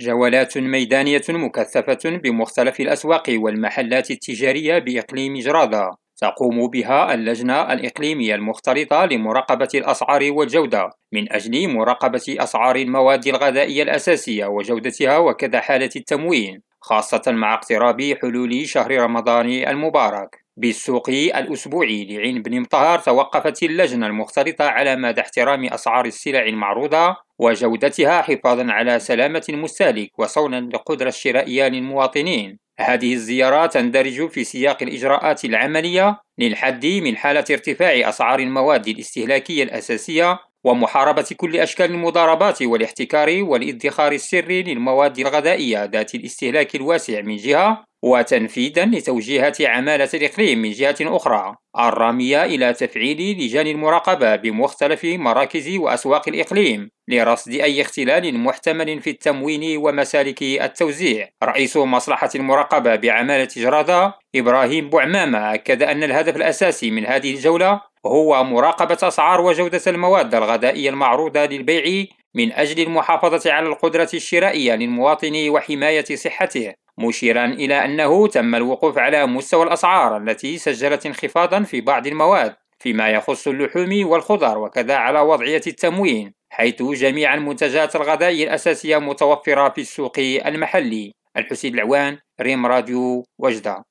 جولات ميدانية مكثفة بمختلف الأسواق والمحلات التجارية بإقليم جرادة. تقوم بها اللجنة الإقليمية المختلطة لمراقبة الأسعار والجودة من أجل مراقبة أسعار المواد الغذائية الأساسية وجودتها وكذا حالة التموين خاصة مع اقتراب حلول شهر رمضان المبارك. بالسوق الأسبوعي لعين بن مطهر توقفت اللجنة المختلطة على مدى احترام أسعار السلع المعروضة وجودتها حفاظا على سلامة المستهلك وصونا للقدرة الشرائية للمواطنين. هذه الزيارة تندرج في سياق الإجراءات العملية للحد من حالة ارتفاع أسعار المواد الاستهلاكية الأساسية ومحاربة كل أشكال المضاربات والاحتكار والادخار السري للمواد الغذائية ذات الاستهلاك الواسع من جهة وتنفيذا لتوجيهات عمالة الإقليم من جهة أخرى. الرامية إلى تفعيل لجان المراقبة بمختلف مراكز وأسواق الإقليم لرصد أي اختلال محتمل في التموين ومسالك التوزيع. رئيس مصلحة المراقبة بعمالة جرادة إبراهيم بوعمامة أكد أن الهدف الأساسي من هذه الجولة هو مراقبة أسعار وجودة المواد الغذائية المعروضة للبيع من أجل المحافظة على القدرة الشرائية للمواطن وحماية صحته مشيرا إلى أنه تم الوقوف على مستوى الأسعار التي سجلت انخفاضا في بعض المواد فيما يخص اللحوم والخضر وكذا على وضعية التموين حيث جميع المنتجات الغذائية الأساسية متوفرة في السوق المحلي. الحسين العوان ريم راديو وجدة.